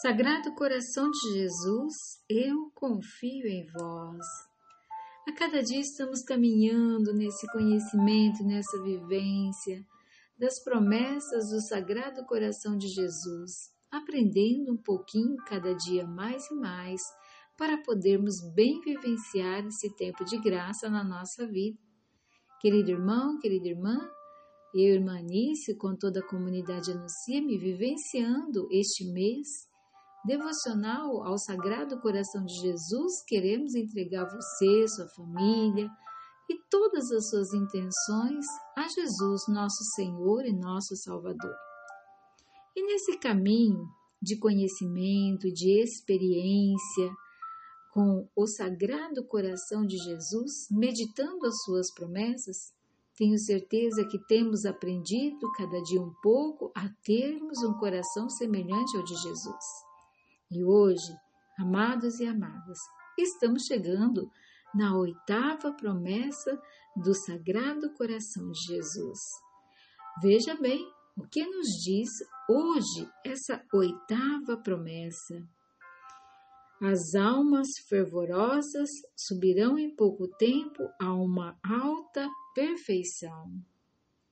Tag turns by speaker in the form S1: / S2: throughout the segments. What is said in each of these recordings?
S1: Sagrado coração de Jesus, eu confio em vós. A cada dia estamos caminhando nesse conhecimento, nessa vivência das promessas do Sagrado Coração de Jesus, aprendendo um pouquinho cada dia mais e mais para podermos bem vivenciar esse tempo de graça na nossa vida. Querido irmão, querida irmã, eu, irmã Anice, com toda a comunidade Anuncia-me, vivenciando este mês devocional ao Sagrado Coração de Jesus, queremos entregar você, sua família e todas as suas intenções a Jesus, nosso Senhor e nosso Salvador. E nesse caminho de conhecimento, de experiência com o Sagrado Coração de Jesus, meditando as suas promessas, tenho certeza que temos aprendido cada dia um pouco a termos um coração semelhante ao de Jesus. E hoje, amados e amadas, estamos chegando na oitava promessa do Sagrado Coração de Jesus. Veja bem o que nos diz hoje essa oitava promessa. As almas fervorosas subirão em pouco tempo a uma alta perfeição.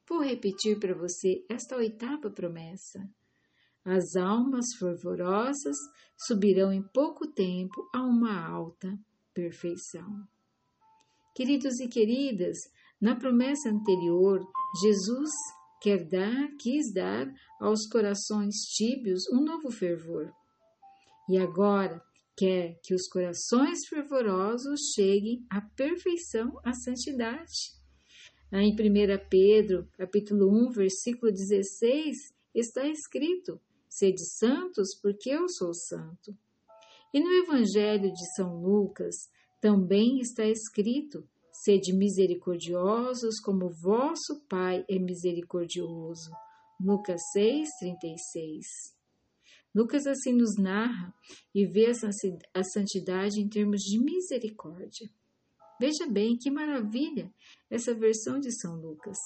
S1: Vou repetir para você esta oitava promessa. As almas fervorosas subirão em pouco tempo a uma alta perfeição. Queridos e queridas, na promessa anterior, Jesus quer dar, quis dar aos corações tíbios um novo fervor. E agora quer que os corações fervorosos cheguem à perfeição, à santidade. Em 1 Pedro, capítulo 1, versículo 16, está escrito: Sede santos, porque eu sou santo. E no Evangelho de São Lucas também está escrito: Sede misericordiosos, como vosso Pai é misericordioso. Lucas 6, 36. Lucas assim nos narra e vê a santidade em termos de misericórdia. Veja bem que maravilha essa versão de São Lucas.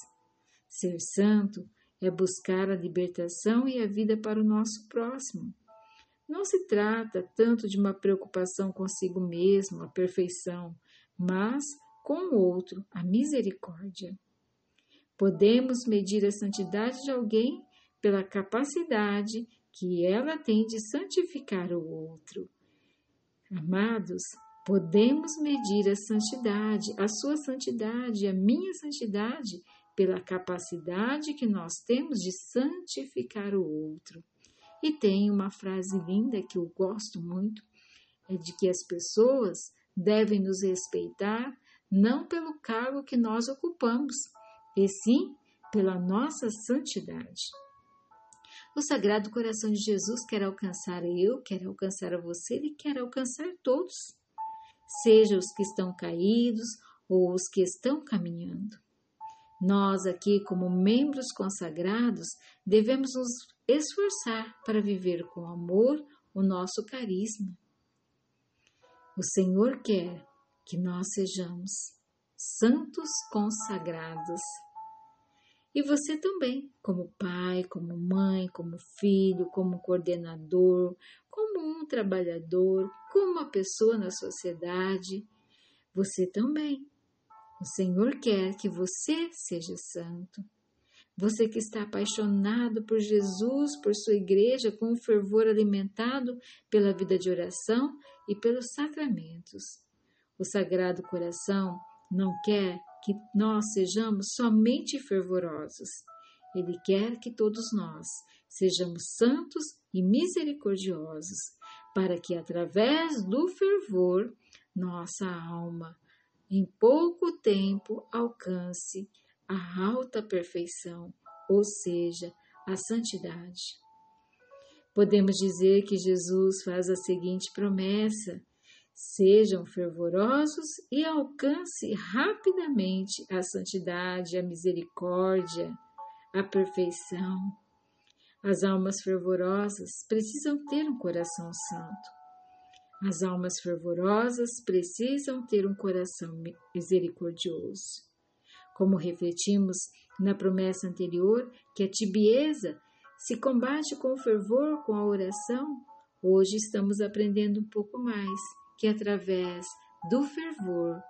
S1: Ser santo é buscar a libertação e a vida para o nosso próximo. Não se trata tanto de uma preocupação consigo mesmo, a perfeição, mas com o outro, a misericórdia. Podemos medir a santidade de alguém pela capacidade que ela tem de santificar o outro. Amados, podemos medir a santidade, a sua santidade, a minha santidade, pela capacidade que nós temos de santificar o outro. E tem uma frase linda que eu gosto muito, é de que as pessoas devem nos respeitar não pelo cargo que nós ocupamos, e sim pela nossa santidade. O Sagrado Coração de Jesus quer alcançar eu, quer alcançar você, ele quer alcançar todos, seja os que estão caídos ou os que estão caminhando. Nós, aqui, como membros consagrados, devemos nos esforçar para viver com amor o nosso carisma. O Senhor quer que nós sejamos santos consagrados. E você também, como pai, como mãe, como filho, como coordenador, como um trabalhador, como uma pessoa na sociedade, você também o Senhor quer que você seja santo. Você que está apaixonado por Jesus, por sua igreja, com um fervor alimentado pela vida de oração e pelos sacramentos. O Sagrado Coração não quer que nós sejamos somente fervorosos. Ele quer que todos nós sejamos santos e misericordiosos, para que através do fervor nossa alma em pouco tempo alcance a alta perfeição, ou seja, a santidade. Podemos dizer que Jesus faz a seguinte promessa: sejam fervorosos e alcance rapidamente a santidade, a misericórdia, a perfeição. As almas fervorosas precisam ter um coração santo. As almas fervorosas precisam ter um coração misericordioso. Como refletimos na promessa anterior, que a tibieza se combate com o fervor, com a oração, Hoje estamos aprendendo um pouco mais que através do fervor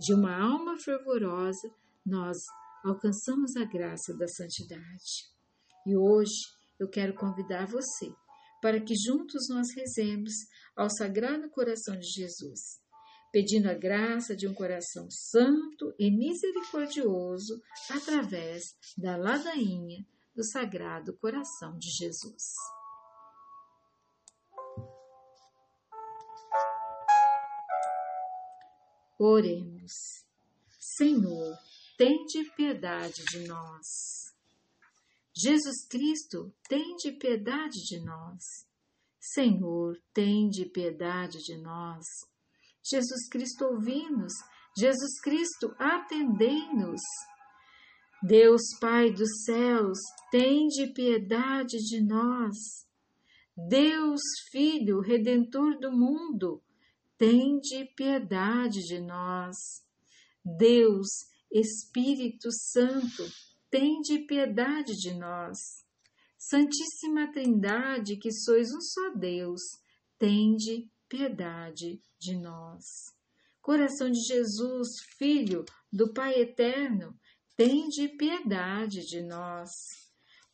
S1: de uma alma fervorosa nós alcançamos a graça da santidade. E hoje eu quero convidar você para que juntos nós rezemos ao Sagrado Coração de Jesus, pedindo a graça de um coração santo e misericordioso através da ladainha do Sagrado Coração de Jesus. Oremos. Senhor, tende piedade de nós. Jesus Cristo, tende piedade de nós. Senhor, tende piedade de nós. Jesus Cristo, ouvi-nos. Jesus Cristo, atendei-nos. Deus Pai dos céus, tende piedade de nós. Deus Filho, Redentor do mundo, tende piedade de nós. Deus, Espírito Santo, tende piedade de nós. Santíssima Trindade, que sois um só Deus, tende piedade de nós. Coração de Jesus, Filho do Pai Eterno, tende piedade de nós.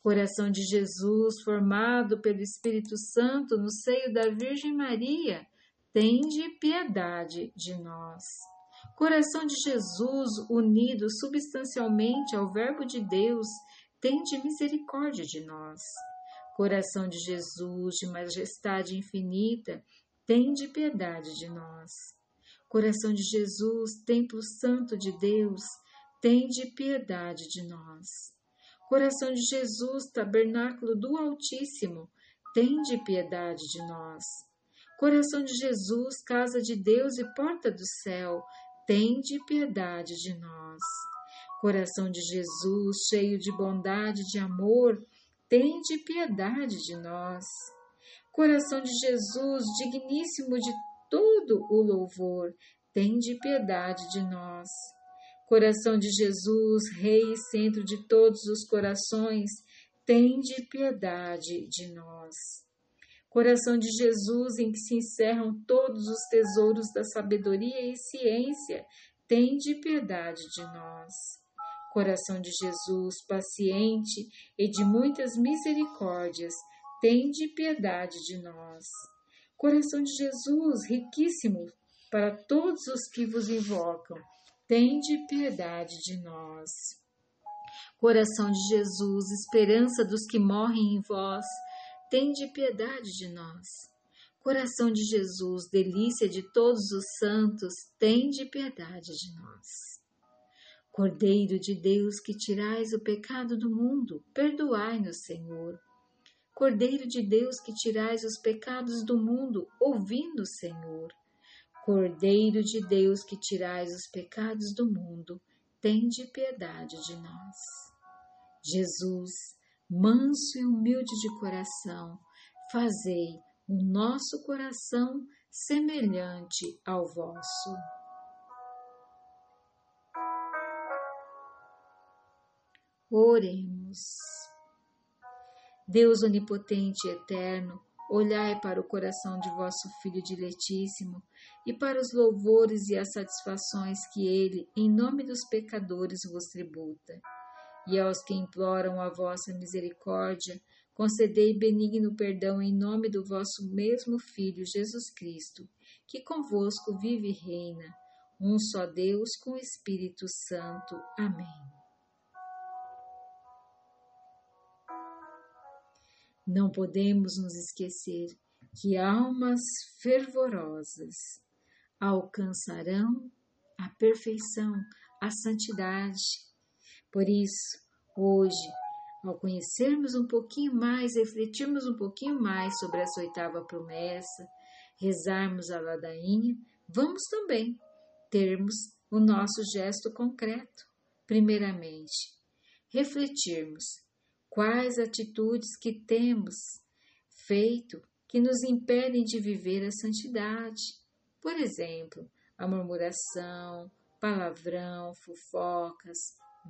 S1: Coração de Jesus, formado pelo Espírito Santo no seio da Virgem Maria, tende piedade de nós. Coração de Jesus, unido substancialmente ao Verbo de Deus, tende misericórdia de nós. Coração de Jesus, de majestade infinita, tende piedade de nós. Coração de Jesus, Templo Santo de Deus, tende piedade de nós. Coração de Jesus, Tabernáculo do Altíssimo, tende piedade de nós. Coração de Jesus, casa de Deus e porta do céu, tende piedade de nós. Coração de Jesus, cheio de bondade e de amor, tende piedade de nós. Coração de Jesus, digníssimo de todo o louvor, tende piedade de nós. Coração de Jesus, Rei e centro de todos os corações, tende piedade de nós. Coração de Jesus, em que se encerram todos os tesouros da sabedoria e ciência, tende piedade de nós. Coração de Jesus, paciente e de muitas misericórdias, tende piedade de nós. Coração de Jesus, riquíssimo para todos os que vos invocam, tende piedade de nós. Coração de Jesus, esperança dos que morrem em vós, tende piedade de nós. Coração de Jesus, delícia de todos os santos, tende piedade de nós. Cordeiro de Deus, que tirais o pecado do mundo, perdoai-nos, Senhor. Cordeiro de Deus, que tirais os pecados do mundo, ouvindo, Senhor. Cordeiro de Deus, que tirais os pecados do mundo, tende piedade de nós. Jesus, manso e humilde de coração, fazei o nosso coração semelhante ao vosso. Oremos. Deus onipotente e eterno, olhai para o coração de vosso Filho diletíssimo e para os louvores e as satisfações que ele, em nome dos pecadores, vos tributa e aos que imploram a vossa misericórdia, concedei benigno perdão em nome do vosso mesmo Filho Jesus Cristo, que convosco vive e reina, um só Deus com o Espírito Santo. Amém. Não podemos nos esquecer que almas fervorosas alcançarão a perfeição, a santidade, por isso, hoje, ao conhecermos um pouquinho mais, refletirmos um pouquinho mais sobre essa oitava promessa, rezarmos a ladainha, vamos também termos o nosso gesto concreto. Primeiramente, refletirmos quais atitudes que temos feito que nos impedem de viver a santidade. Por exemplo, a murmuração, palavrão, fofocas,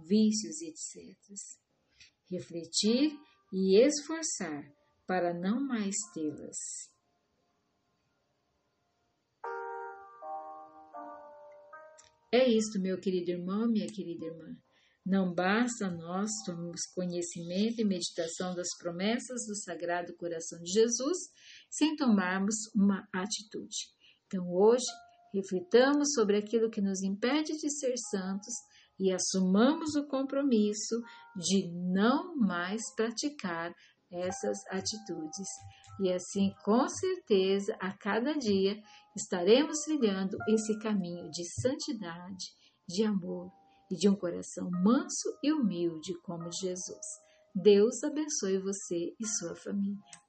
S1: vícios, etc. Refletir e esforçar para não mais tê-las. É isto, meu querido irmão, minha querida irmã. Não basta nós tomarmos conhecimento e meditação das promessas do Sagrado Coração de Jesus sem tomarmos uma atitude. Então, hoje, reflitamos sobre aquilo que nos impede de ser santos e assumamos o compromisso de não mais praticar essas atitudes. E assim, com certeza, a cada dia estaremos trilhando esse caminho de santidade, de amor e de um coração manso e humilde como Jesus. Deus abençoe você e sua família.